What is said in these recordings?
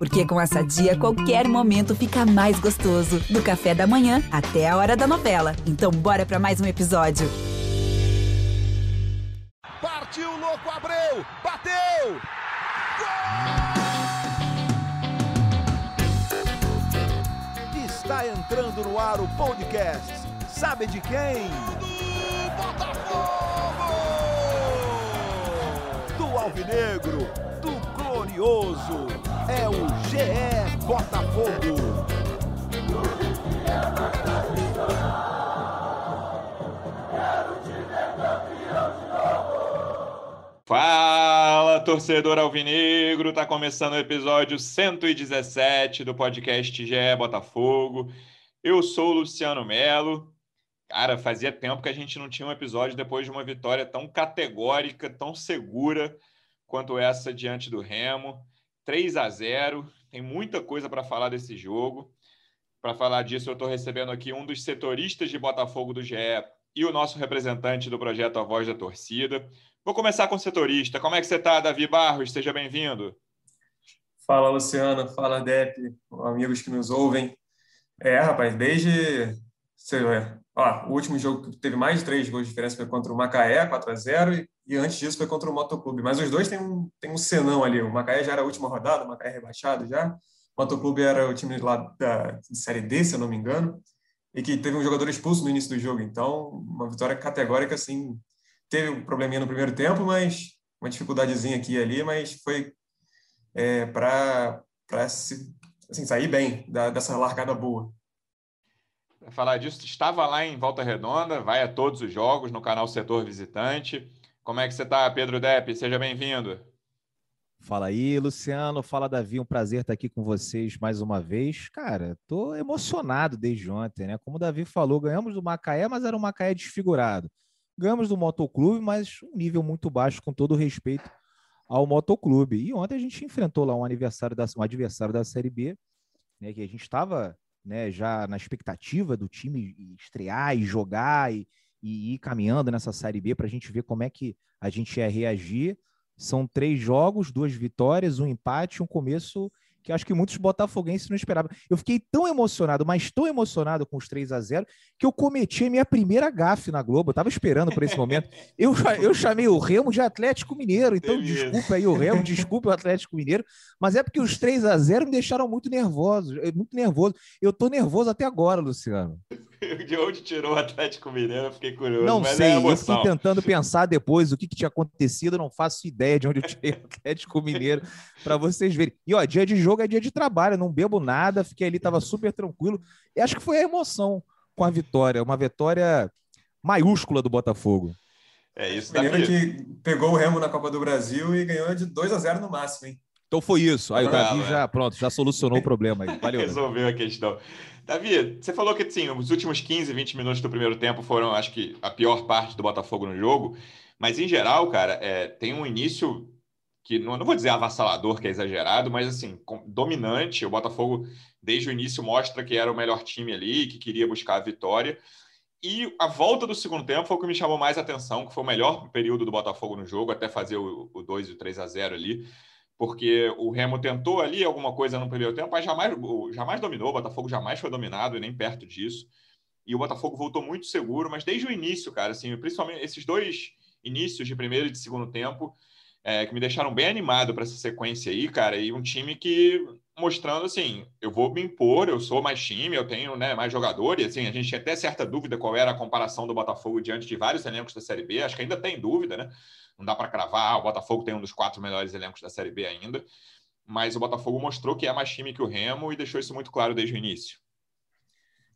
Porque com essa dia, qualquer momento fica mais gostoso. Do café da manhã até a hora da novela. Então, bora para mais um episódio. Partiu, louco, Abreu! Bateu! Gol! Está entrando no ar o podcast. Sabe de quem? Do Botafogo! Do Alvinegro, do Glorioso. É o GE Botafogo. Fala, torcedor alvinegro! Tá começando o episódio 117 do podcast GE Botafogo. Eu sou o Luciano Melo. Cara, fazia tempo que a gente não tinha um episódio depois de uma vitória tão categórica, tão segura quanto essa diante do Remo. 3 a 0. Tem muita coisa para falar desse jogo. Para falar disso, eu estou recebendo aqui um dos setoristas de Botafogo do GE e o nosso representante do projeto A Voz da Torcida. Vou começar com o setorista. Como é que você está, Davi Barros? Seja bem-vindo. Fala, Luciano. Fala, Dep, amigos que nos ouvem. É, rapaz, desde. Ó, o último jogo que teve mais de três gols de diferença foi contra o Macaé, 4 a 0 e antes disso foi contra o Motoclube. Mas os dois têm um, têm um senão ali. O Macaé já era a última rodada, o Macaé rebaixado já. O Motoclube era o time lá da Série D, se eu não me engano, e que teve um jogador expulso no início do jogo. Então, uma vitória categórica, assim, teve um probleminha no primeiro tempo, mas uma dificuldadezinha aqui e ali, mas foi é, para assim, sair bem da, dessa largada boa. Falar disso, estava lá em Volta Redonda, vai a todos os jogos no canal Setor Visitante. Como é que você está, Pedro Depp? Seja bem-vindo. Fala aí, Luciano. Fala, Davi. Um prazer estar aqui com vocês mais uma vez. Cara, tô emocionado desde ontem, né? Como o Davi falou, ganhamos do Macaé, mas era um Macaé desfigurado. Ganhamos do Motoclube, mas um nível muito baixo, com todo respeito ao Motoclube. E ontem a gente enfrentou lá um, aniversário da, um adversário da Série B, né, que a gente estava né, já na expectativa do time estrear e jogar e, e ir caminhando nessa Série B para a gente ver como é que a gente ia reagir. São três jogos, duas vitórias, um empate, um começo que acho que muitos botafoguenses não esperavam. Eu fiquei tão emocionado, mas tão emocionado com os 3 a 0 que eu cometi a minha primeira gafe na Globo. Eu estava esperando por esse momento. Eu, eu chamei o Remo de Atlético Mineiro, então Beleza. desculpa aí o Remo, desculpa o Atlético Mineiro, mas é porque os 3 a 0 me deixaram muito nervoso, muito nervoso. Eu tô nervoso até agora, Luciano. De onde tirou o Atlético Mineiro? Eu fiquei curioso. Não sei, é eu fiquei tentando pensar depois o que, que tinha acontecido, não faço ideia de onde eu tirei o Atlético Mineiro para vocês verem. E ó, dia de jogo é dia de trabalho, não bebo nada, fiquei ali, tava super tranquilo. E acho que foi a emoção com a vitória, uma vitória maiúscula do Botafogo. É isso, Davi. que pegou o Remo na Copa do Brasil e ganhou de 2 a 0 no máximo, hein? Então foi isso. Aí o Davi já, pronto, já solucionou o problema aí. Valeu. Resolveu a questão. Davi, você falou que sim, os últimos 15, 20 minutos do primeiro tempo foram, acho que, a pior parte do Botafogo no jogo. Mas, em geral, cara, é, tem um início que, não, não vou dizer avassalador, que é exagerado, mas, assim, dominante. O Botafogo, desde o início, mostra que era o melhor time ali, que queria buscar a vitória. E a volta do segundo tempo foi o que me chamou mais atenção, que foi o melhor período do Botafogo no jogo, até fazer o, o 2 e o 3 a 0 ali porque o Remo tentou ali alguma coisa no primeiro tempo, mas jamais, jamais dominou, o Botafogo jamais foi dominado e nem perto disso. E o Botafogo voltou muito seguro, mas desde o início, cara, assim, principalmente esses dois inícios de primeiro e de segundo tempo, é, que me deixaram bem animado para essa sequência aí, cara, e um time que mostrando assim, eu vou me impor, eu sou mais time, eu tenho né, mais jogadores, assim, a gente tinha até certa dúvida qual era a comparação do Botafogo diante de vários elencos da Série B, acho que ainda tem dúvida, né? Não dá para cravar, ah, o Botafogo tem um dos quatro melhores elencos da Série B ainda, mas o Botafogo mostrou que é mais time que o Remo e deixou isso muito claro desde o início.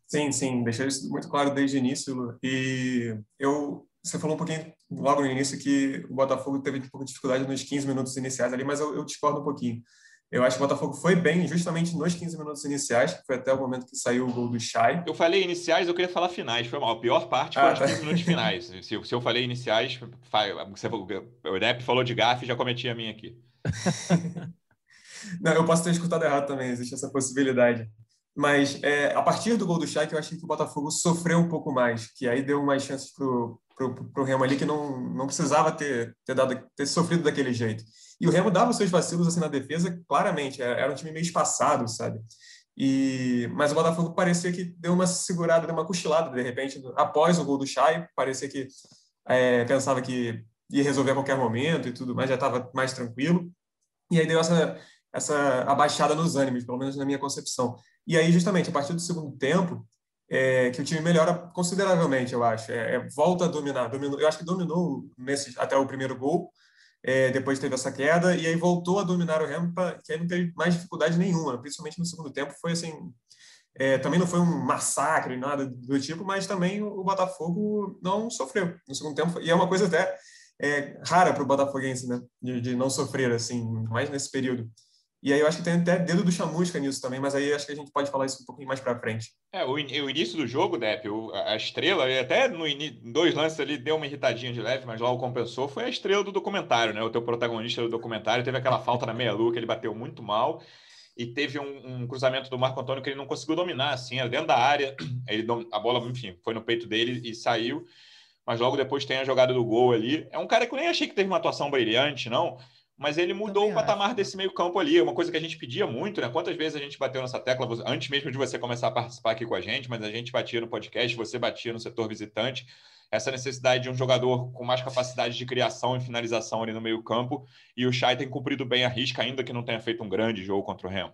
Sim, sim, deixou isso muito claro desde o início. E eu, você falou um pouquinho logo no início que o Botafogo teve um pouco de dificuldade nos 15 minutos iniciais ali, mas eu, eu discordo um pouquinho. Eu acho que o Botafogo foi bem justamente nos 15 minutos iniciais, que foi até o momento que saiu o gol do Chay. Eu falei iniciais, eu queria falar finais, foi mal. A pior parte foi ah, os 15 tá. minutos finais. Se, se, eu falei iniciais, você, o Depp falou de gafe, já cometi a minha aqui. Não, eu posso ter escutado errado também, existe essa possibilidade. Mas é, a partir do gol do Chay, eu achei que o Botafogo sofreu um pouco mais, que aí deu mais chances para para o Remo ali que não, não precisava ter, ter, dado, ter sofrido daquele jeito. E o Remo dava seus vacilos assim na defesa, claramente, era, era um time meio espaçado, sabe? E, mas o Botafogo parecia que deu uma segurada, deu uma cochilada de repente, após o gol do Chay, parecia que é, pensava que ia resolver a qualquer momento e tudo, mas já estava mais tranquilo. E aí deu essa, essa abaixada nos ânimos, pelo menos na minha concepção. E aí, justamente, a partir do segundo tempo, é, que o time melhora consideravelmente, eu acho. É, é, volta a dominar. Dominou, eu acho que dominou nesse, até o primeiro gol, é, depois teve essa queda, e aí voltou a dominar o Remo, que aí não teve mais dificuldade nenhuma, principalmente no segundo tempo. Foi assim. É, também não foi um massacre, nada do tipo, mas também o Botafogo não sofreu no segundo tempo. E é uma coisa até é, rara para o Botafoguense, né? De, de, não sofrer, assim, mais nesse período. E aí eu acho que tem até dedo do chamusca nisso também, mas aí acho que a gente pode falar isso um pouquinho mais para frente. É, o, o, início do jogo, Depp, a estrela, até no in, dois lances ali deu uma irritadinha de leve, mas lá o compensou, foi a estrela do documentário, né? O teu protagonista do documentário teve aquela falta na meia-lua que ele bateu muito mal e teve um, um, cruzamento do Marco Antônio que ele não conseguiu dominar, assim, era dentro da área, ele, a bola, enfim, foi no peito dele e saiu, mas logo depois tem a jogada do gol ali. É um cara que eu nem achei que teve uma atuação brilhante, não, mas ele mudou Também o patamar acho. desse meio campo ali. Uma coisa que a gente pedia muito, né? Quantas vezes a gente bateu nessa tecla, antes mesmo de você começar a participar aqui com a gente, mas a gente batia no podcast, você batia no setor visitante, essa necessidade de um jogador com mais capacidade de criação e finalização ali no meio campo, e o Chay tem cumprido bem a risca, ainda que não tenha feito um grande jogo contra o Remo.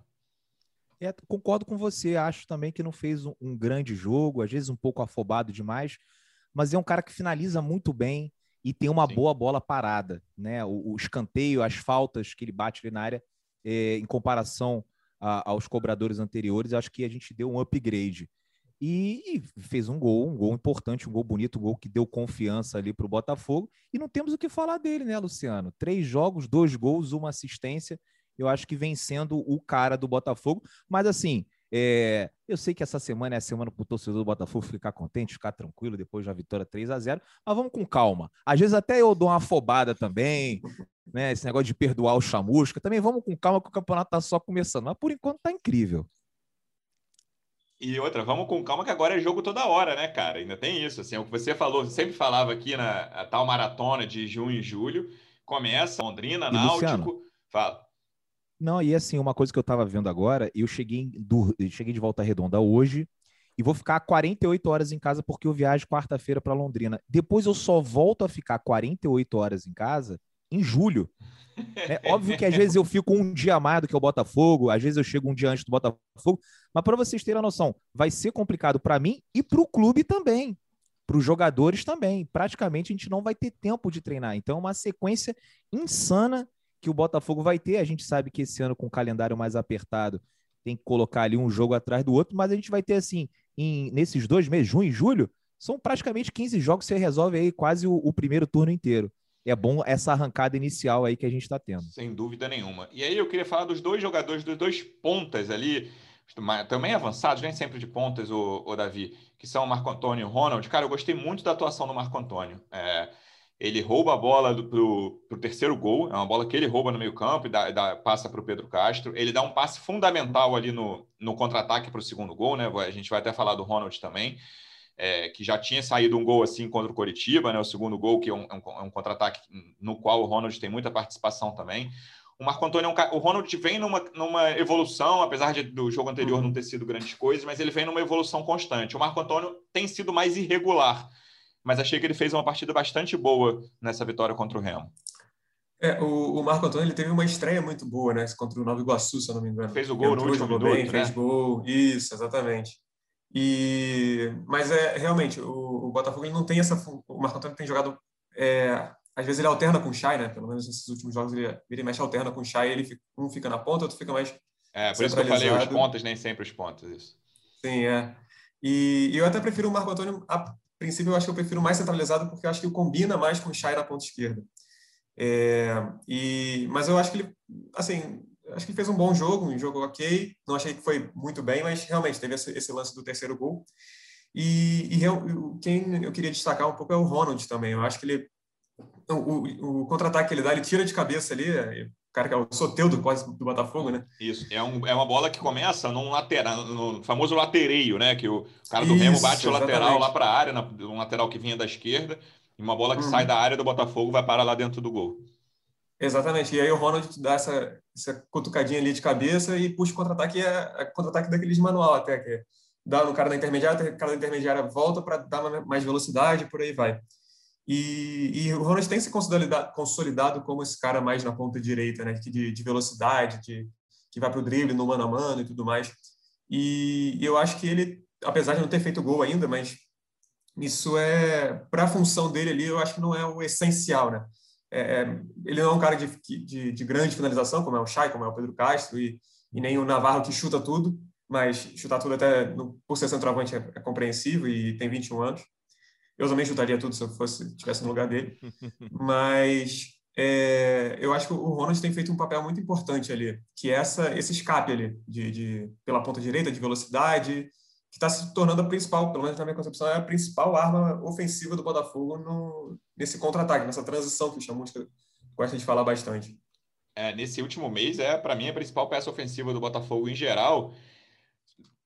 É, concordo com você, acho também que não fez um, um grande jogo, às vezes um pouco afobado demais, mas é um cara que finaliza muito bem, e tem uma Sim. boa bola parada, né? O, o, escanteio, as faltas que ele bate ali na área, é, em comparação a, aos cobradores anteriores, acho que a gente deu um upgrade. E, e, fez um gol, um gol importante, um gol bonito, um gol que deu confiança ali para o Botafogo. E não temos o que falar dele, né, Luciano? Três jogos, dois gols, uma assistência. Eu acho que vem sendo o cara do Botafogo. Mas assim, é, eu sei que essa semana é a semana para o torcedor do Botafogo ficar contente, ficar tranquilo depois da vitória 3 a 0 mas vamos com calma. Às vezes até eu dou uma afobada também, né? Esse negócio de perdoar o chamusca. Também vamos com calma que o campeonato está só começando. Mas por enquanto está incrível. E outra, vamos com calma que agora é jogo toda hora, né, cara? Ainda tem isso. Assim, é o que você falou, sempre falava aqui na tal maratona de junho e julho. Começa Londrina, e Náutico. Luciano, Fala. Não, e assim, uma coisa que eu estava vendo agora, eu cheguei, do, cheguei de volta redonda hoje e vou ficar 48 horas em casa porque eu viajo quarta-feira para Londrina. Depois eu só volto a ficar 48 horas em casa em julho. É óbvio que às vezes eu fico um dia mais do que o Botafogo, às vezes eu chego um dia antes do Botafogo, mas para vocês terem a noção, vai ser complicado para mim e para o clube também, para os jogadores também. Praticamente a gente não vai ter tempo de treinar. Então, é uma sequência insana que o Botafogo vai ter. A gente sabe que esse ano, com o calendário mais apertado, tem que colocar ali um jogo atrás do outro, mas a gente vai ter, assim, em, nesses dois meses, junho e julho, são praticamente 15 jogos, você resolve aí quase o, o primeiro turno inteiro. É bom essa arrancada inicial aí que a gente está tendo. Sem dúvida nenhuma. E aí eu queria falar dos dois jogadores, dos dois pontas ali, também avançados, nem sempre de pontas, o, o Davi, que são o Marco Antônio e o Ronald. Cara, eu gostei muito da atuação do Marco Antônio. É, ele rouba a bola para o terceiro gol, é uma bola que ele rouba no meio campo e dá, dá, passa para o Pedro Castro. Ele dá um passe fundamental ali no, no contra-ataque para o segundo gol, né? A gente vai até falar do Ronald também, é, que já tinha saído um gol assim contra o Coritiba, né? O segundo gol, que é um, é um, é contra-ataque no qual o Ronald tem muita participação também. O Marco Antônio é um, o Ronald vem numa, numa evolução, apesar de, do jogo anterior não ter sido grandes coisas, mas ele vem numa evolução constante. O Marco Antônio tem sido mais irregular mas achei que ele fez uma partida bastante boa nessa vitória contra o Remo. É, o, o, Marco Antônio ele teve uma estreia muito boa, né? Contra o Nova Iguaçu, se eu não me engano. Fez o gol Entrou, no último minuto, bem, né? Fez gol, isso, exatamente. E, mas é realmente o, o Botafogo ele não tem essa. O Marco Antônio tem jogado. É, às vezes ele alterna com o Chay, né? Pelo menos nesses últimos jogos ele, ele mexe alterna com o Chay, ele fica, um fica na ponta, outro fica mais. É, por isso que eu falei os pontos, nem sempre os pontos, isso. Sim, é. E, e eu até prefiro o Marco Antônio princípio, eu acho que eu prefiro mais centralizado porque eu acho que combina mais com o Chay na ponta esquerda. É, e, mas eu acho que ele, assim, acho que fez um bom jogo, um jogo ok. Não achei que foi muito bem, mas realmente teve esse, esse lance do terceiro gol. E, e quem eu queria destacar um pouco é o Ronald também. Eu acho que ele o, o, o contra-ataque que ele dá, ele tira de cabeça ali, o cara que é o Soteudo quase do Botafogo, né? Isso, é, um, é uma bola que começa num lateral, no famoso latereio, né? Que o cara do Isso, Remo bate o lateral lá para a área, um lateral que vinha da esquerda, E uma bola que uhum. sai da área do Botafogo vai parar lá dentro do gol. Exatamente. E aí o Ronald dá essa, essa cutucadinha ali de cabeça e puxa o contra-ataque, é, é contra-ataque daqueles manual até, que dá no cara da intermediária, o cara da intermediária volta para dar mais velocidade, por aí vai. E, e, o Ronald tem se consolidado, consolidado como esse cara mais na ponta direita, né? De, de velocidade, de, que vai para o drible no mano a mano e tudo mais. E eu acho que ele, apesar de não ter feito gol ainda, mas isso é para a função dele ali, eu acho que não é o essencial, né? É, é, ele não é um cara de, de, de, grande finalização, como é o Chay, como é o Pedro Castro, e, e nem o Navarro que chuta tudo, mas chutar tudo até no, por ser centroavante é, é compreensível e tem 21 anos. Eu também chutaria tudo se eu fosse tivesse no lugar dele, mas é, eu acho que o Ronald tem feito um papel muito importante ali, que é essa, esse escape ali de, de pela ponta direita de velocidade, que está se tornando a principal, pelo menos na minha concepção, é a principal arma ofensiva do Botafogo no, nesse contra-ataque, nessa transição que o Chamusca gosta de falar bastante. É, nesse último mês, é para mim a principal peça ofensiva do Botafogo em geral.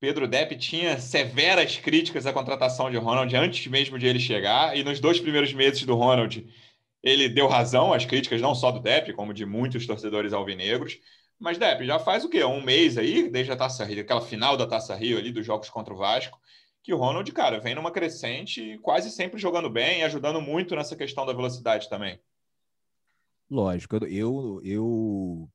Pedro Depp tinha severas críticas à contratação de Ronald antes mesmo de ele chegar, e nos dois primeiros meses do Ronald, ele deu razão às críticas, não só do Depp, como de muitos torcedores alvinegros. Mas, Depp, já faz o quê? Um mês aí, desde a Taça Rio, aquela final da Taça Rio ali, dos jogos contra o Vasco, que o Ronald, cara, vem numa crescente, quase sempre jogando bem, ajudando muito nessa questão da velocidade também. Lógico, eu, eu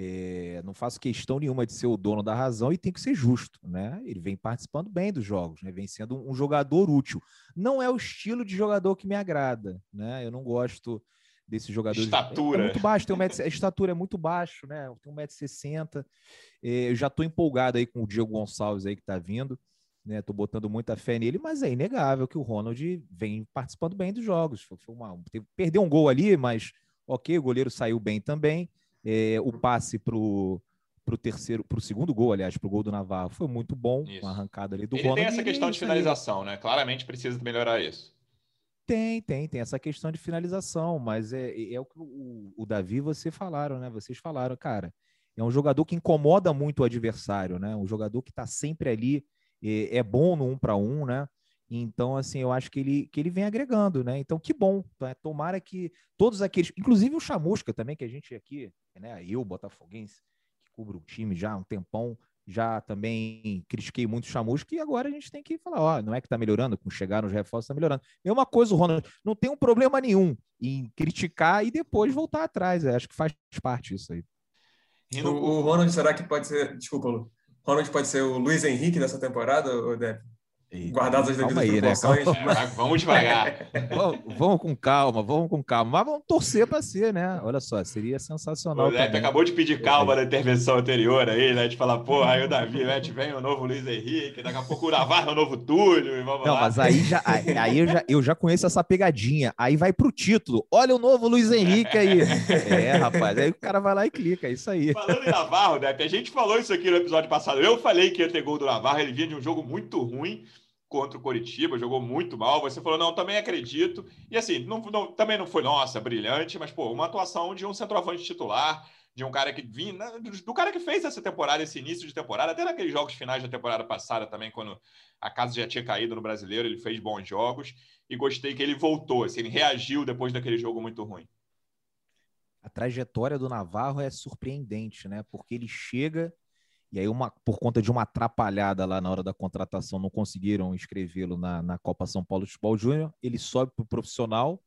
é, não faço questão nenhuma de ser o dono da razão e tem que ser justo, né? Ele vem participando bem dos jogos, né? Vem sendo um jogador útil. Não é o estilo de jogador que me agrada, né? Eu não gosto desse jogador. Estatura. É muito baixo, tem um metro, a estatura é muito baixo, né? Tem 1,60m. É, eu já estou empolgado aí com o Diego Gonçalves aí que está vindo. Né, tô botando muita fé nele, mas é inegável que o Ronald vem participando bem dos jogos. Foi uma, teve, perdeu um gol ali, mas ok, o goleiro saiu bem também. É, o passe para o terceiro, para o segundo gol, aliás, para o gol do Navarro, foi muito bom, isso. uma arrancada ali do ele Ronald. Tem essa questão de finalização, né? Claramente precisa melhorar isso. Tem, tem, tem essa questão de finalização, mas é, é, é o que o, o Davi você falaram, né? Vocês falaram, cara. É um jogador que incomoda muito o adversário, né? Um jogador que está sempre ali, é, é, bom no um para um, né? Então, assim, eu acho que ele, que ele vem agregando, né? Então, que bom. Né? Tomara que todos aqueles, inclusive o Chamusca também, que a gente aqui, né? Eu, Botafoguense, que cubro o time já há um tempão, já também critiquei muito o Chamusca e agora a gente tem que falar, ó, não é que está melhorando, com chegar nos reforços está melhorando. É uma coisa, o Ronald não tem um problema nenhum em criticar e depois voltar atrás. Eu acho que faz parte disso aí. O, o Ronald, será que pode ser, desculpa, Lu, Ronald pode ser o Luiz Henrique dessa temporada, ou Depp? Guardadas as devidas aí, né? É, vamos devagar. vamos, vamos, com calma, vamos com calma. Mas vamos torcer para ser, né? Olha só, seria sensacional. O Lepe acabou de pedir calma na intervenção anterior aí, né? De falar, pô, aí o Davi, né? Vem o novo Luiz Henrique, daqui a pouco o Navarro é o novo Túlio, e vamos Não, lá. mas aí, já, aí eu, já, eu já conheço essa pegadinha. Aí vai pro título. Olha o novo Luiz Henrique aí. É, rapaz. Aí o cara vai lá e clica, é isso aí. Falando em Navarro, Depp, a gente falou isso aqui no episódio passado. Eu falei que ia ter gol do Navarro, ele vinha de um jogo muito ruim contra o Coritiba, jogou muito mal. Você falou, não, também acredito. E assim, não, não, também não foi, nossa, brilhante, mas, pô, uma atuação de um centroavante titular, de um cara que vinha, né, do cara que fez essa temporada, esse início de temporada, até naqueles jogos finais da temporada passada também, quando a casa já tinha caído no brasileiro, ele fez bons jogos e gostei que ele voltou, assim, ele reagiu depois daquele jogo muito ruim. A trajetória do Navarro é surpreendente, né? Porque ele chega e aí, uma, por conta de uma atrapalhada lá na hora da contratação, não conseguiram inscrevê-lo na, na Copa São Paulo de Futebol Júnior. Ele sobe para o profissional,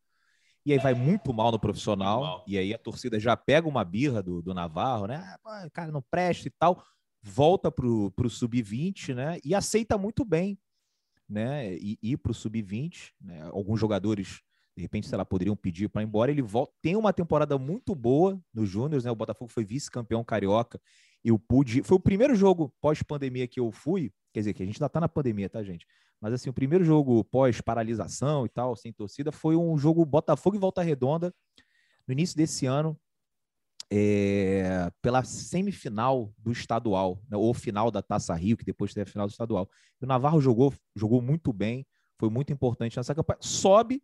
e aí vai muito mal no profissional. Mal. E aí a torcida já pega uma birra do, do Navarro, né? Ah, cara, não presta e tal. Volta para o sub-20, né? E aceita muito bem, né? E ir para o sub-20. Né? Alguns jogadores de repente, sei lá, poderiam pedir para ir embora. Ele volta, tem uma temporada muito boa no Júnior, né? O Botafogo foi vice-campeão carioca eu pude. Foi o primeiro jogo pós-pandemia que eu fui. Quer dizer, que a gente ainda tá na pandemia, tá, gente? Mas assim, o primeiro jogo pós-paralisação e tal, sem torcida, foi um jogo Botafogo e Volta Redonda, no início desse ano, é, pela semifinal do estadual, né, ou final da Taça Rio, que depois teve a final do estadual. o Navarro jogou, jogou muito bem, foi muito importante nessa campanha. Sobe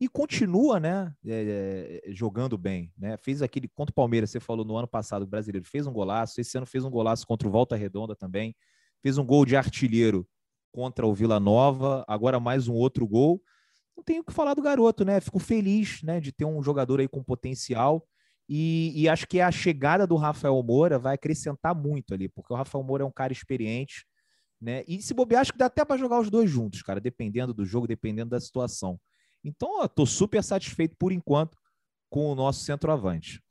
e continua, né, é, jogando bem, né? Fez aquele contra o Palmeiras, você falou no ano passado, o brasileiro fez um golaço, esse ano fez um golaço contra o Volta Redonda também, fez um gol de artilheiro contra o Vila Nova, agora mais um outro gol. não tenho o que falar do garoto, né? Fico feliz, né, de ter um jogador aí com potencial. E, e, acho que a chegada do Rafael Moura vai acrescentar muito ali, porque o Rafael Moura é um cara experiente, né? E se bobear, acho que dá até para jogar os dois juntos, cara, dependendo do jogo, dependendo da situação. Então, tô super satisfeito por enquanto com o nosso centroavante.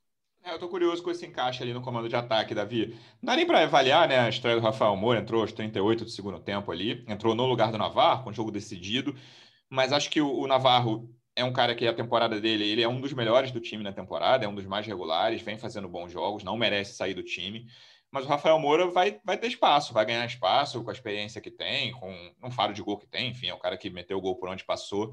É, eu tô curioso com esse encaixe ali no comando de ataque, Davi. Não dá nem para avaliar, né? A estreia do Rafael Moura entrou aos 38 do segundo tempo ali, entrou no lugar do Navarro, com o jogo decidido, mas acho que o, o Navarro é um cara que a temporada dele, ele é um dos melhores do time na temporada, é um dos mais regulares, vem fazendo bons jogos, não merece sair do time. Mas o Rafael Moura vai, vai ter espaço, vai ganhar espaço com a experiência que tem, com um faro de gol que tem, enfim, é o cara que meteu o gol por onde passou.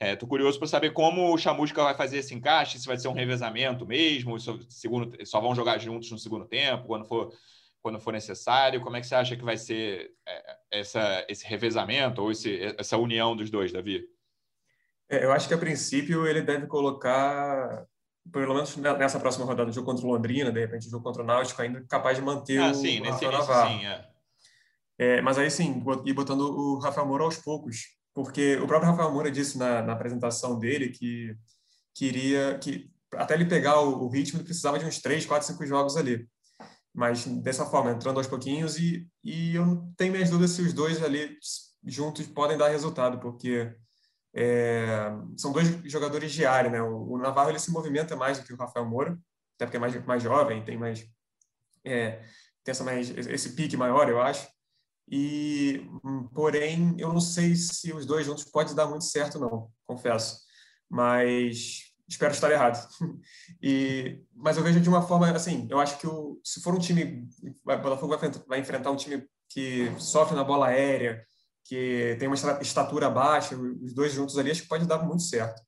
É, tô curioso para saber como o Chamusca vai fazer esse encaixe, se vai ser um revezamento mesmo, se segundo, só vão jogar juntos no segundo tempo, quando for, quando for necessário. Como é que você acha que vai ser é, essa, esse revezamento ou esse, essa união dos dois, Davi? É, eu acho que a princípio ele deve colocar, pelo menos nessa próxima rodada, do jogo contra o Londrina, de repente o jogo contra o Náutico, ainda capaz de manter ah, o sim, Rafael nesse Navarro. Sim, é. É, mas aí sim, ir botando o Rafael Moura aos poucos, porque o próprio Rafael Moura disse na, na apresentação dele que queria que até ele pegar o, o, ritmo ele precisava de uns três, quatro, cinco jogos ali. Mas dessa forma, entrando aos pouquinhos e, e eu tenho minhas dúvidas se os dois ali juntos podem dar resultado, porque é, são dois jogadores de área, né? O, o, Navarro ele se movimenta mais do que o Rafael Moura, até porque é mais, mais jovem, tem mais é, tem essa mais esse pique maior, eu acho. E hum, porém, eu não sei se os dois juntos pode dar muito certo não, confesso. Mas espero estar errado. E mas eu vejo de uma forma assim, eu acho que o, se for um time, o Botafogo vai, vai enfrentar um time que sofre na bola aérea, que tem uma estatura baixa, os dois juntos ali, acho que pode dar muito certo.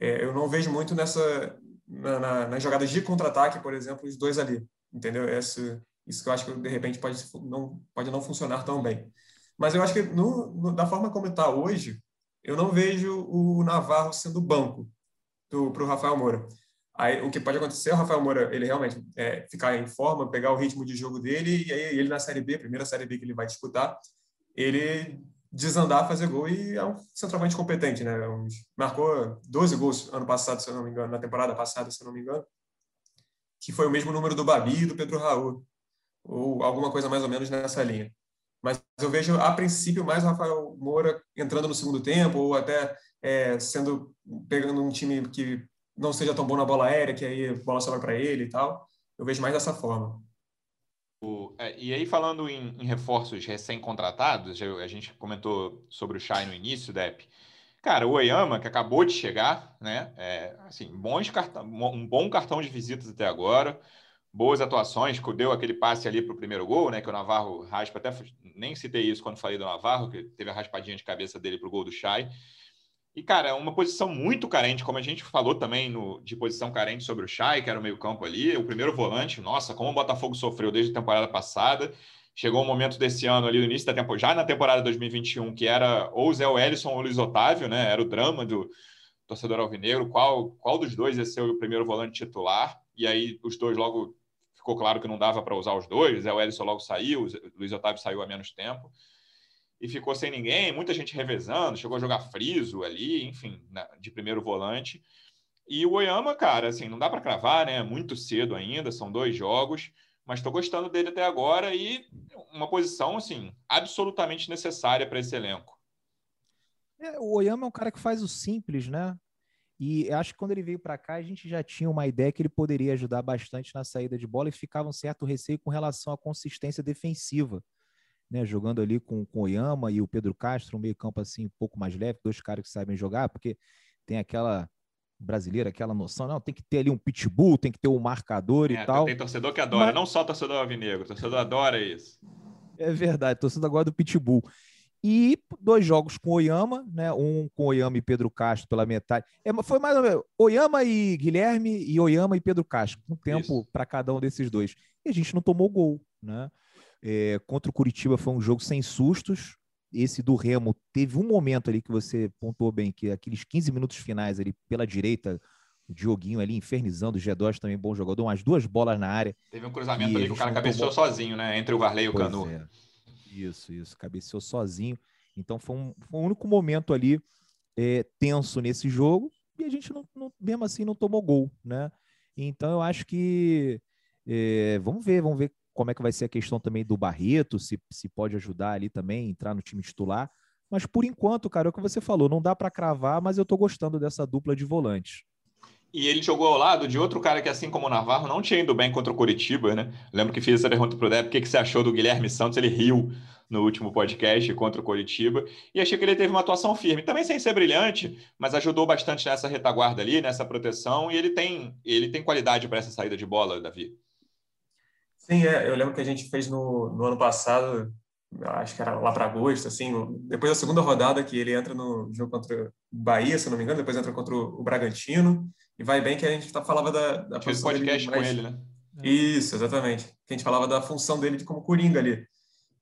É, eu não vejo muito nessa na, na, nas jogadas de contra-ataque, por exemplo, os dois ali, entendeu? Esse, isso que eu acho que de repente pode não pode não funcionar tão bem. Mas eu acho que no, no, da forma como está hoje, eu não vejo o Navarro sendo banco para o Rafael Moura. Aí, o que pode acontecer, o Rafael Moura, ele realmente é, ficar em forma, pegar o ritmo de jogo dele, e aí ele na Série B, primeira Série B que ele vai disputar, ele desandar, fazer gol e é um centroavante competente, né? marcou 12 gols ano passado, se eu não me engano, na temporada passada, se eu não me engano, que foi o mesmo número do Babi e do Pedro Raul, ou alguma coisa mais ou menos nessa linha. Mas eu vejo, a princípio, mais o Rafael Moura entrando no segundo tempo, ou até é, sendo pegando um time que não seja tão bom na bola aérea, que aí a bola sobra para ele e tal. Eu vejo mais dessa forma. O, é, e aí, falando em, em reforços recém-contratados, a gente comentou sobre o Chay no início, Dep. Cara, o Oyama, que acabou de chegar, né? É, assim, bons cartão, um bom cartão de visitas até agora, boas atuações, deu aquele passe ali para o primeiro gol, né? Que o Navarro raspa, até nem citei isso quando falei do Navarro, que teve a raspadinha de cabeça dele para o gol do Chay. E, cara, é uma posição muito carente, como a gente falou também no, de posição carente sobre o Chay, que era o meio-campo ali, o primeiro volante. Nossa, como o Botafogo sofreu desde a temporada passada. Chegou um momento desse ano ali, no início da temporada, já na temporada 2021, que era ou Zé Wellison ou Luiz Otávio, né? Era o drama do torcedor alvinegro, qual, qual dos dois ia ser o primeiro volante titular. E aí os dois logo ficou claro que não dava para usar os dois. Zé Wellison logo saiu, Luiz Otávio saiu há menos tempo e ficou sem ninguém, muita gente revezando, chegou a jogar friso ali, enfim, de primeiro volante. E o Oyama, cara, assim, não dá para cravar, né? Muito cedo ainda, são dois jogos, mas estou gostando dele até agora e uma posição, assim, absolutamente necessária para esse elenco. É, o Oyama é um cara que faz o simples, né? E acho que quando ele veio para cá, a gente já tinha uma ideia que ele poderia ajudar bastante na saída de bola e ficava um certo receio com relação à consistência defensiva né, jogando ali com, com o Oyama e o Pedro Castro, um meio campo assim um pouco mais leve, dois caras que sabem jogar, porque tem aquela brasileira, aquela noção, não, tem que ter ali um pitbull, tem que ter um marcador é, e tal. Tem torcedor que adora, Mas... não só torcedor alvinegro, torcedor adora isso. É verdade, torcedor agora do pitbull. E dois jogos com Oyama, né? Um com Oyama e Pedro Castro pela metade. É, foi mais ou menos Oyama e Guilherme e Oyama e Pedro Castro, um tempo para cada um desses dois. E a gente não tomou gol, né? É, contra o Curitiba foi um jogo sem sustos. Esse do Remo teve um momento ali que você pontuou bem, que aqueles 15 minutos finais ali pela direita, o Dioguinho ali infernizando, o G2 também bom jogador, umas duas bolas na área. Teve um cruzamento ali que o cara cabeceou tomou... sozinho, né? Entre o Varley e o pois Canu. É. Isso, isso, cabeceou sozinho. Então foi, um, foi um único momento ali é, tenso nesse jogo e a gente não, não, mesmo assim não tomou gol, né? Então eu acho que é, vamos ver, vamos ver como é que vai ser a questão também do Barreto, se, se pode ajudar ali também, entrar no time titular. Mas por enquanto, cara, é o que você falou, não dá para cravar, mas eu tô gostando dessa dupla de volantes. E ele jogou ao lado de outro cara que, assim como o Navarro, não tinha ido bem contra o Curitiba, né? Lembro que fiz essa pergunta pro Deb, o que, que você achou do Guilherme Santos? Ele riu no último podcast contra o Curitiba e achei que ele teve uma atuação firme. Também sem ser brilhante, mas ajudou bastante nessa retaguarda ali, nessa proteção, e ele tem, ele tem qualidade para essa saída de bola, Davi. Sim, é. Eu lembro que a gente fez no, no ano passado, acho que era lá para agosto, assim, depois da segunda rodada que ele entra no jogo contra o Bahia, se não me engano, depois entra contra o Bragantino, e vai bem que a gente tá, falava da, da Fez podcast mais... com ele, né? Isso, exatamente. Que a gente falava da função dele de como coringa ali,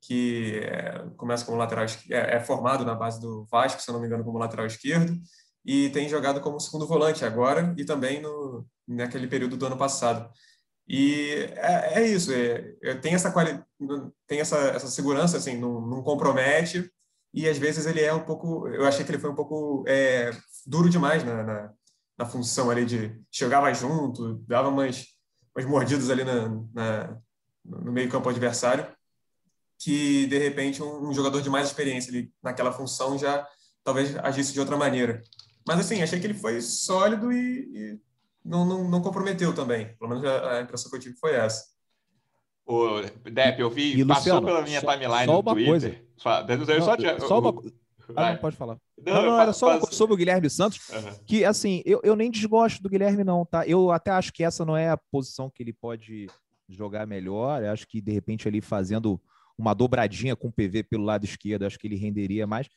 que é, começa como lateral é, é formado na base do Vasco, se não me engano, como lateral esquerdo, e tem jogado como segundo volante agora e também no, naquele período do ano passado. E é, é isso, é, tem essa qualidade, tem essa, essa segurança, assim, não, não, compromete, e às vezes ele é um pouco, eu achei que ele foi um pouco é, duro demais na, na, na, função ali de chegava junto, dava umas, umas mordidas ali na, na no meio campo adversário, que de repente um, um, jogador de mais experiência ali naquela função já talvez agisse de outra maneira. Mas assim, achei que ele foi sólido e, e não, não, não comprometeu também. Pelo menos a, a impressão que eu tive foi essa. O Depp, eu vi, e, passou Luciano, pela minha só, timeline só no Twitter. Só, não, só, uma, ah, não, pode falar. Não, não, não era só sobre o Guilherme Santos, uhum. que assim, eu, eu nem desgosto do Guilherme, não, tá? Eu até acho que essa não é a posição que ele pode jogar melhor. Eu acho que, de repente, ali fazendo uma dobradinha com o PV pelo lado esquerdo, acho que ele renderia mais.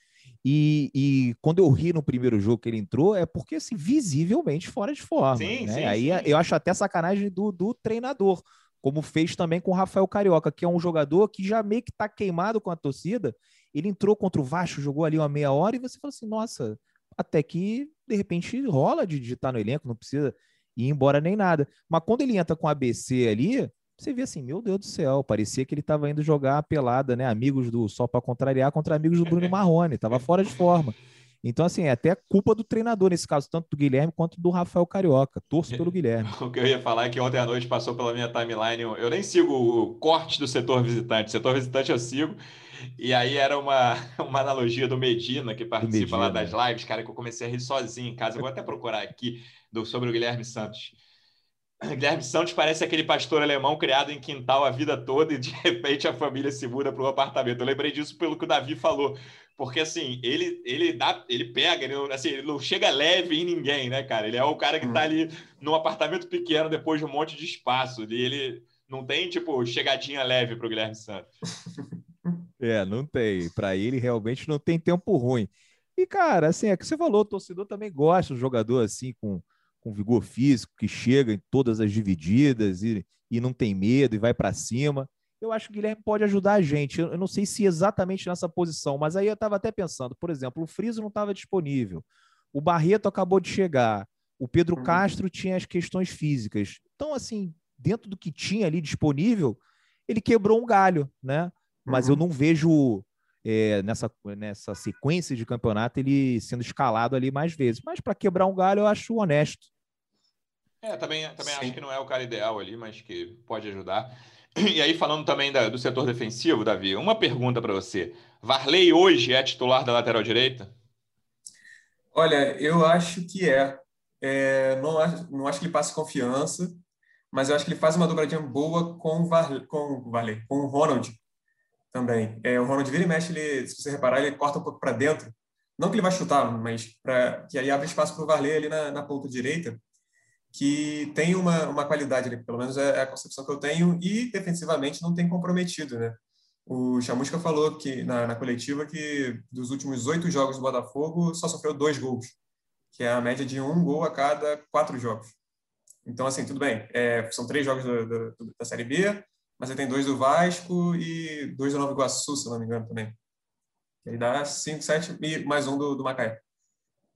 E, e, quando eu ri no primeiro jogo que ele entrou, é porque, assim, visivelmente fora de forma. Sim, né? sim, Aí sim. eu acho até sacanagem do, do treinador, como fez também com o Rafael Carioca, que é um jogador que já meio que tá queimado com a torcida. Ele entrou contra o Vasco, jogou ali uma meia hora, e você falou assim: nossa, até que de repente rola de estar no elenco, não precisa ir embora nem nada. Mas quando ele entra com a ABC ali, você vê assim, meu Deus do céu, parecia que ele estava indo jogar a pelada, né? Amigos do só para contrariar contra amigos do Bruno Marrone, estava fora de forma. Então, assim, é até culpa do treinador nesse caso, tanto do Guilherme quanto do Rafael Carioca. Torço pelo Guilherme. O que eu ia falar é que ontem à noite passou pela minha timeline. Eu nem sigo o corte do setor visitante. Setor visitante eu sigo. E aí era uma, uma analogia do Medina, que participa Medina. lá das lives, cara, que eu comecei a rir sozinho em casa. Eu vou até procurar aqui do, sobre o Guilherme Santos. Guilherme Santos parece aquele pastor alemão criado em quintal a vida toda e de repente a família se muda para o apartamento. Eu lembrei disso pelo que o Davi falou, porque assim, ele ele dá, ele pega, ele, assim, ele não chega leve em ninguém, né, cara? Ele é o cara que está ali num apartamento pequeno depois de um monte de espaço, e ele não tem tipo chegadinha leve para o Guilherme Santos. É, não tem. Para ele realmente não tem tempo ruim. E cara, assim, é que você falou, o torcedor também gosta do jogador assim com com vigor físico, que chega em todas as divididas e, e não tem medo e vai para cima. Eu acho que o Guilherme pode ajudar a gente. Eu, eu não sei se exatamente nessa posição, mas aí eu estava até pensando, por exemplo, o Friso não estava disponível, o Barreto acabou de chegar, o Pedro uhum. Castro tinha as questões físicas. Então, assim, dentro do que tinha ali disponível, ele quebrou um galho, né? Mas uhum. eu não vejo é, nessa, nessa sequência de campeonato ele sendo escalado ali mais vezes. Mas para quebrar um galho, eu acho honesto. É, também, também acho que não é o cara ideal ali, mas que pode ajudar. E aí, falando também da, do setor defensivo, Davi, uma pergunta para você. Varley hoje é titular da lateral direita? Olha, eu acho que é. é não, acho, não acho que ele passe confiança, mas eu acho que ele faz uma dobradinha boa com o Varley, com, Varley, com o Ronald também. É, o Ronald vira e mexe, ele, se você reparar, ele corta um pouco para dentro. Não que ele vai chutar, mas pra, que aí abre espaço para o Varley ali na, na ponta direita que tem uma, uma qualidade ali, pelo menos é, é a concepção que eu tenho, e defensivamente não tem comprometido, né? O Chamusca falou que na, na coletiva que dos últimos oito jogos do Botafogo só sofreu dois gols, que é a média de um gol a cada quatro jogos. Então, assim, tudo bem, é, são três jogos do, do, da Série B, mas aí tem dois do Vasco e dois do Nova Iguaçu, se não me engano, também. Aí dá cinco, sete e mais um do, do Macaé.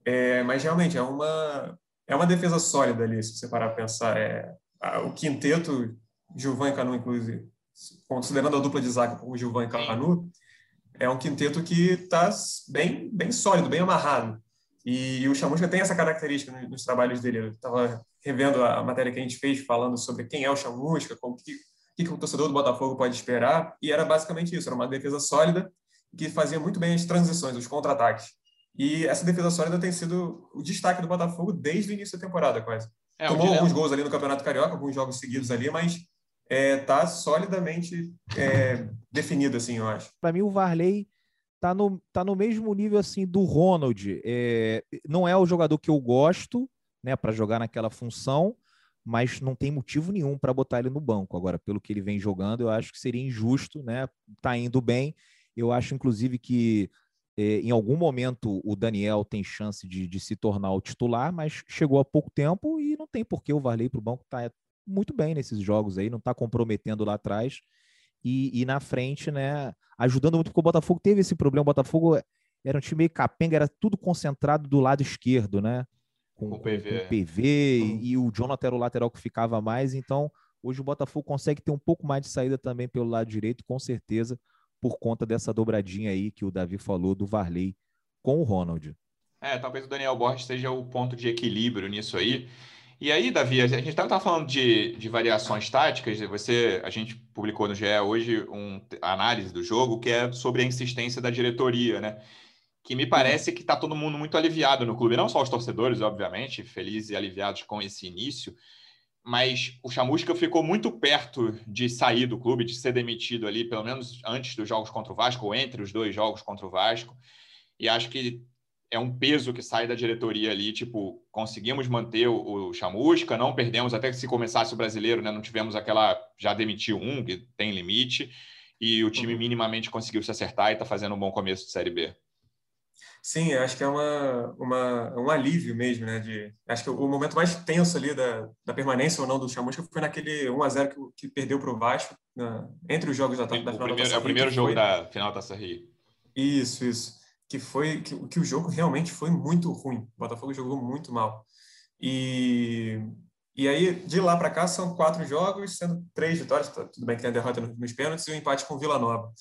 É, mas realmente é uma é uma defesa sólida ali, se você parar para pensar. É, o quinteto, Gilvan e Canu, inclusive, considerando a dupla de zaga com o Gilvan e Canu, é um quinteto que está bem, bem sólido, bem amarrado. E, e o Chamusca tem essa característica nos, nos trabalhos dele. Eu estava revendo a, a, matéria que a gente fez falando sobre quem é o Chamusca, como que, que, que o torcedor do Botafogo pode esperar, e era basicamente isso, era uma defesa sólida que fazia muito bem as transições, os contra-ataques. E essa defesa sólida tem sido o destaque do Botafogo desde o início da temporada, quase. É, Tomou alguns gols ali no Campeonato Carioca, alguns jogos seguidos ali, mas está é, tá solidamente é, definido, assim, eu acho. Para mim, o Varley tá no, tá no mesmo nível assim do Ronald. É, não é o jogador que eu gosto, né, para jogar naquela função, mas não tem motivo nenhum para botar ele no banco. Agora, pelo que ele vem jogando, eu acho que seria injusto, né? Tá indo bem. Eu acho, inclusive, que é, em algum momento o Daniel tem chance de, de, se tornar o titular, mas chegou há pouco tempo e não tem por que o Varley para o banco tá muito bem nesses jogos aí, não está comprometendo lá atrás e, e, na frente, né, ajudando muito, porque o Botafogo teve esse problema. O Botafogo era um time meio capenga, era tudo concentrado do lado esquerdo, né? Com, o PV, com PV e, e, o Jonathan era o lateral que ficava mais. Então, hoje o Botafogo consegue ter um pouco mais de saída também pelo lado direito, com certeza, por conta dessa dobradinha aí que o Davi falou do Varley com o Ronald. É, talvez o Daniel Borges seja o ponto de equilíbrio nisso aí. E aí, Davi, a gente estava falando de, de variações táticas. Você, a gente publicou no GE hoje uma análise do jogo que é sobre a insistência da diretoria, né? Que me parece que está todo mundo muito aliviado no clube, não só os torcedores, obviamente, felizes e aliviados com esse início, mas o Chamusca ficou muito perto de sair do clube, de ser demitido ali, pelo menos antes dos jogos contra o Vasco, ou entre os dois jogos contra o Vasco. E acho que é um peso que sai da diretoria ali, tipo, conseguimos manter o, o Chamusca, não perdemos, até que se começasse o brasileiro, né? Não tivemos aquela, já demitiu um, que tem limite, e o time uhum. minimamente conseguiu se acertar e está fazendo um bom começo de Série B. Sim, acho que é uma, uma, um alívio mesmo, né? De, acho que o momento mais tenso ali da, da permanência ou não do Chamusca foi naquele 1x0 que, que perdeu para o Vasco, na, entre os jogos da, da final primeiro, da Taça É o primeiro jogo foi... da final da Taça Rio. Isso, isso que foi que, que o jogo realmente foi muito ruim. O Botafogo jogou muito mal. E, e aí, de lá para cá, são quatro jogos, sendo três vitórias, tá, tudo bem que tem a derrota nos pênaltis e o um empate com o Vila Nova.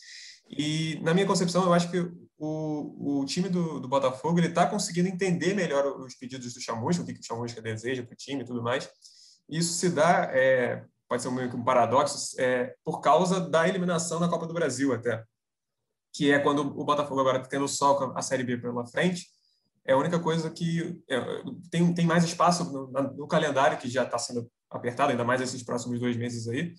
E, na minha concepção, eu acho que o, o time do, do Botafogo está conseguindo entender melhor os pedidos do Chamusca, o que, que o Chamusca deseja para o time e tudo mais. Isso se dá, é, pode ser meio que um paradoxo, é, por causa da eliminação na Copa do Brasil até que é quando o Botafogo agora está tendo só a Série B pela frente, é a única coisa que é, tem, tem mais espaço no, no calendário, que já está sendo apertado, ainda mais esses próximos dois meses aí.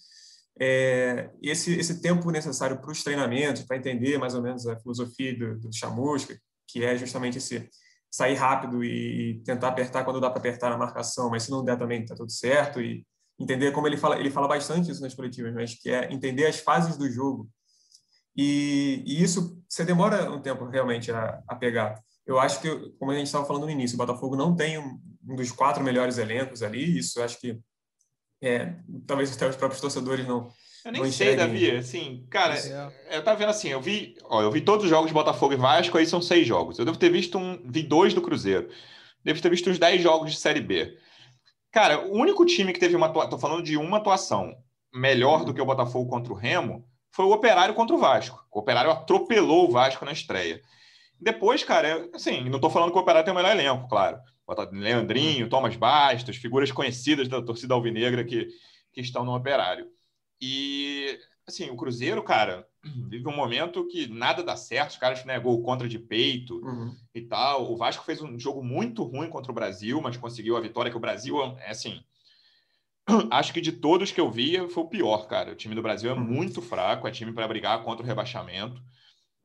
É, esse, esse tempo necessário para os treinamentos, para entender mais ou menos a filosofia do, do Chamusca, que é justamente esse sair rápido e, tentar apertar quando dá para apertar na marcação, mas se não der também está tudo certo e entender como ele fala, ele fala bastante isso nas coletivas, mas que é entender as fases do jogo e, e isso você demora um tempo realmente a, a pegar. Eu acho que, como a gente estava falando no início, o Botafogo não tem um, um dos quatro melhores elencos ali. Isso acho que é, talvez até os próprios torcedores não. Eu nem sei, Davi. Assim, cara, é. eu tava vendo assim, eu vi, ó, eu vi todos os jogos de Botafogo e Vasco, aí são seis jogos. Eu devo ter visto um, vi dois do Cruzeiro. Devo ter visto uns dez jogos de Série B. Cara, o único time que teve uma atuação, tô falando de uma atuação melhor do que o Botafogo contra o Remo, foi o Operário contra o Vasco. O Operário atropelou o Vasco na estreia. Depois, cara, assim, não estou falando que o Operário tem o melhor elenco, claro. Leandrinho, Thomas Bastos, figuras conhecidas da torcida alvinegra que, que estão no Operário. E, assim, o Cruzeiro, cara, vive um momento que nada dá certo, os caras, né, gol contra de peito uhum. e tal. O Vasco fez um jogo muito ruim contra o Brasil, mas conseguiu a vitória, que o Brasil, é assim, acho que de todos que eu via foi o pior, cara. O time do Brasil é uhum. muito fraco, é time para brigar contra o rebaixamento.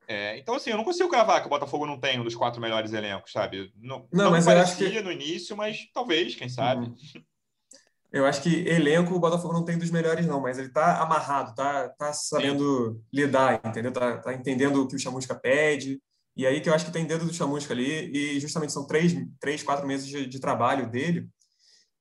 É, então, assim, eu não consigo cravar que o Botafogo não tem um dos quatro melhores elencos, sabe? Não, não, não mas eu acho que no início, mas talvez, quem sabe. Uhum. Eu acho que elenco o Botafogo não tem dos melhores, não, mas ele tá amarrado, tá, tá sabendo Sim. lidar, entendeu? Tá, tá entendendo o que o Chamusca pede. E aí que eu acho que tem dedo do Chamusca ali, e justamente são três, três quatro meses de, de trabalho dele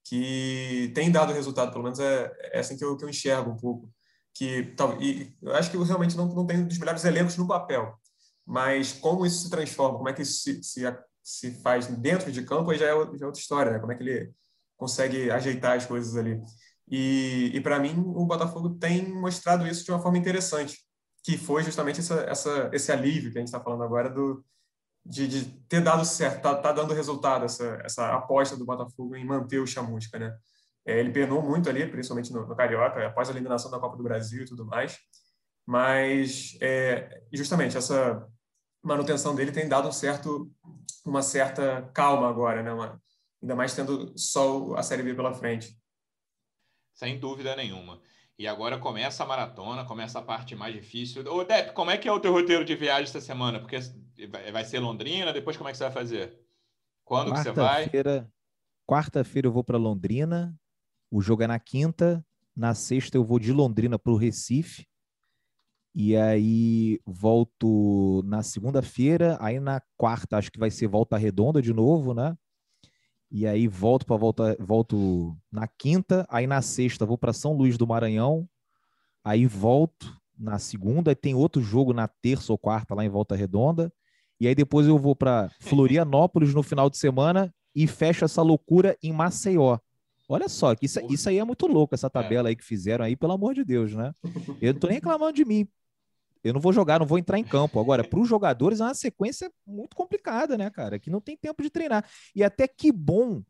que tem dado resultado, pelo menos é, é assim que eu, que eu enxergo um pouco. Que, tal, e eu acho que realmente não, não tem um dos melhores elencos no papel, mas como isso se transforma, como é que isso se, se, se faz dentro de campo, aí já é, já é outra história, né? como é que ele consegue ajeitar as coisas ali. E, e para mim, o Botafogo tem mostrado isso de uma forma interessante, que foi justamente essa, essa, esse alívio que a gente está falando agora do, de, de ter dado certo, tá, tá, dando resultado essa, essa aposta do Botafogo em manter o Chamusca, né? É, ele penou muito ali, principalmente no, no, Carioca, após a eliminação da Copa do Brasil e tudo mais. Mas, é, justamente, essa manutenção dele tem dado um certo, uma certa calma agora, né? Uma, ainda mais tendo só a Série B pela frente. Sem dúvida nenhuma. E agora começa a maratona, começa a parte mais difícil. Ô, Depp, como é que é o teu roteiro de viagem essa semana? Porque vai ser Londrina, depois como é que você vai fazer? Quando que você vai? Quarta-feira eu vou para Londrina, o jogo é na quinta, na sexta eu vou de Londrina para o Recife, e aí volto na segunda-feira, aí na quarta acho que vai ser volta redonda de novo, né? e aí volto para volta volto na quinta, aí na sexta vou para São Luís do Maranhão, aí volto na segunda, e tem outro jogo na terça ou quarta lá em Volta Redonda, e aí depois eu vou para Florianópolis no final de semana e fecho essa loucura em Maceió. Olha só, que isso, isso aí é muito louco, essa tabela aí que fizeram aí, pelo amor de Deus, né? Eu não tô nem reclamando de mim eu não vou jogar, não vou entrar em campo. Agora, para os jogadores é uma sequência muito complicada, né, cara? Que não tem tempo de treinar. E até que bom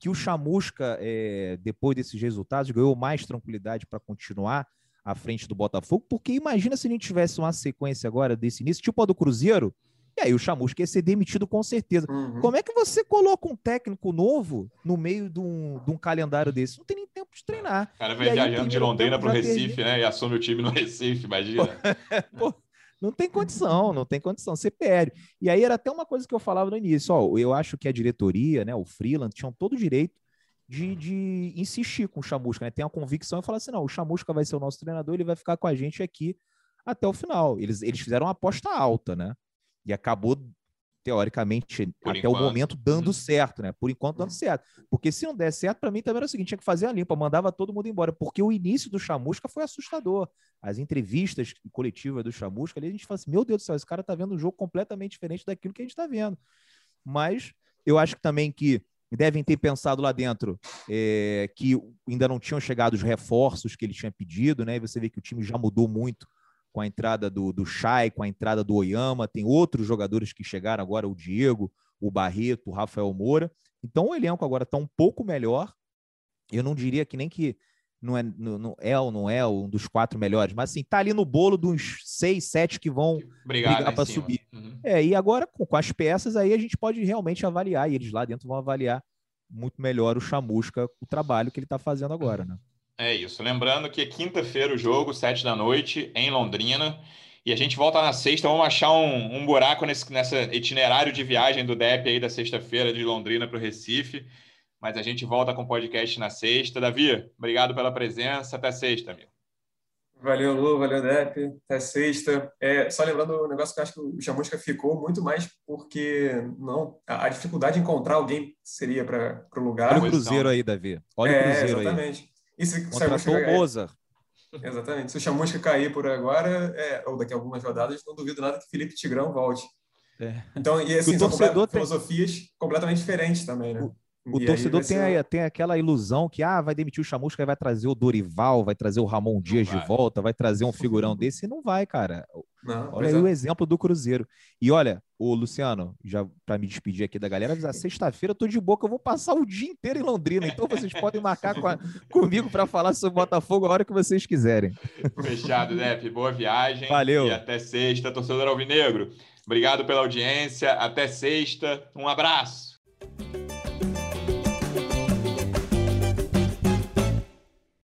que o Chamusca, é, depois desses resultados, ganhou mais tranquilidade para continuar à frente do Botafogo, porque imagina se a gente tivesse uma sequência agora desse início, tipo a do Cruzeiro, e aí o Chamusca ia ser demitido com certeza. Uhum. Como é que você coloca um técnico novo no meio de um, de um calendário desse? Não tem nem tempo de treinar. O cara vai viajando de Londrina para o Recife, perder. né? E assume o time no Recife, imagina. Pô, não tem condição, não tem condição, você perde. E aí era até uma coisa que eu falava no início, ó, eu acho que a diretoria, né, o Freeland, tinham todo o direito de, de insistir com o Chamusca, né? Tem a convicção e falar assim, não, o Chamusca vai ser o nosso treinador, ele vai ficar com a gente aqui até o final. Eles, eles fizeram uma aposta alta, né? E acabou teoricamente Por até enquanto. o momento dando uhum. certo, né? Por enquanto dando certo. Porque se não der certo, para mim também era o seguinte, tinha que fazer a limpa, mandava todo mundo embora, porque o início do Chamusca foi assustador. As entrevistas coletivas do Chamusca, ali a gente fala assim, meu Deus do céu, esse cara tá vendo um jogo completamente diferente daquilo que a gente tá vendo. Mas eu acho que também que devem ter pensado lá dentro é, que ainda não tinham chegado os reforços que ele tinha pedido, né? E você vê que o time já mudou muito com a entrada do, do Chay, com a entrada do Oyama, tem outros jogadores que chegaram agora, o Diego, o Barreto, o Rafael Moura. Então o elenco agora está um pouco melhor. Eu não diria que nem que não é, não, é ou não é um dos quatro melhores, mas assim, tá ali no bolo dos seis, sete que vão Obrigado, brigar para subir. Uhum. É, e agora com, com, as peças aí a gente pode realmente avaliar, e eles lá dentro vão avaliar muito melhor o Chamusca, o trabalho que ele está fazendo agora, né? É isso. Lembrando que é quinta-feira o jogo, sete da noite, em Londrina. E a gente volta na sexta. Vamos achar um, um buraco nesse nessa itinerário de viagem do DEP aí da sexta-feira de Londrina para o Recife. Mas a gente volta com o podcast na sexta. Davi, obrigado pela presença. Até sexta, amigo. Valeu, Lu, valeu, Dep. Até sexta. É, só lembrando o um negócio que eu acho que o Chamusca ficou muito mais porque não a, a dificuldade de encontrar alguém seria para o lugar. Olha o Cruzeiro aí, Davi. Olha é, o Cruzeiro exatamente. aí. E se Contratou o Mozart. Exatamente. Se o Chamusca cair por agora, é, ou daqui a algumas rodadas, não duvido nada que Felipe Tigrão volte. É. Então, e assim, são tem... filosofias completamente diferentes também, né? O, o torcedor tem, ser... tem aquela ilusão que ah, vai demitir o Chamusca e vai trazer o Dorival, vai trazer o Ramon Dias de volta, vai trazer um figurão desse, e não vai, cara. Não, olha aí é. o exemplo do Cruzeiro. E olha, o Luciano, já para me despedir aqui da galera, avisar, sexta-feira eu tô de boa, que eu vou passar o dia inteiro em Londrina, então vocês podem marcar com a, comigo para falar sobre Botafogo a hora que vocês quiserem. Fechado, Dep. Boa viagem. Valeu. E até sexta, torcedor Alvinegro. Obrigado pela audiência. Até sexta. Um abraço.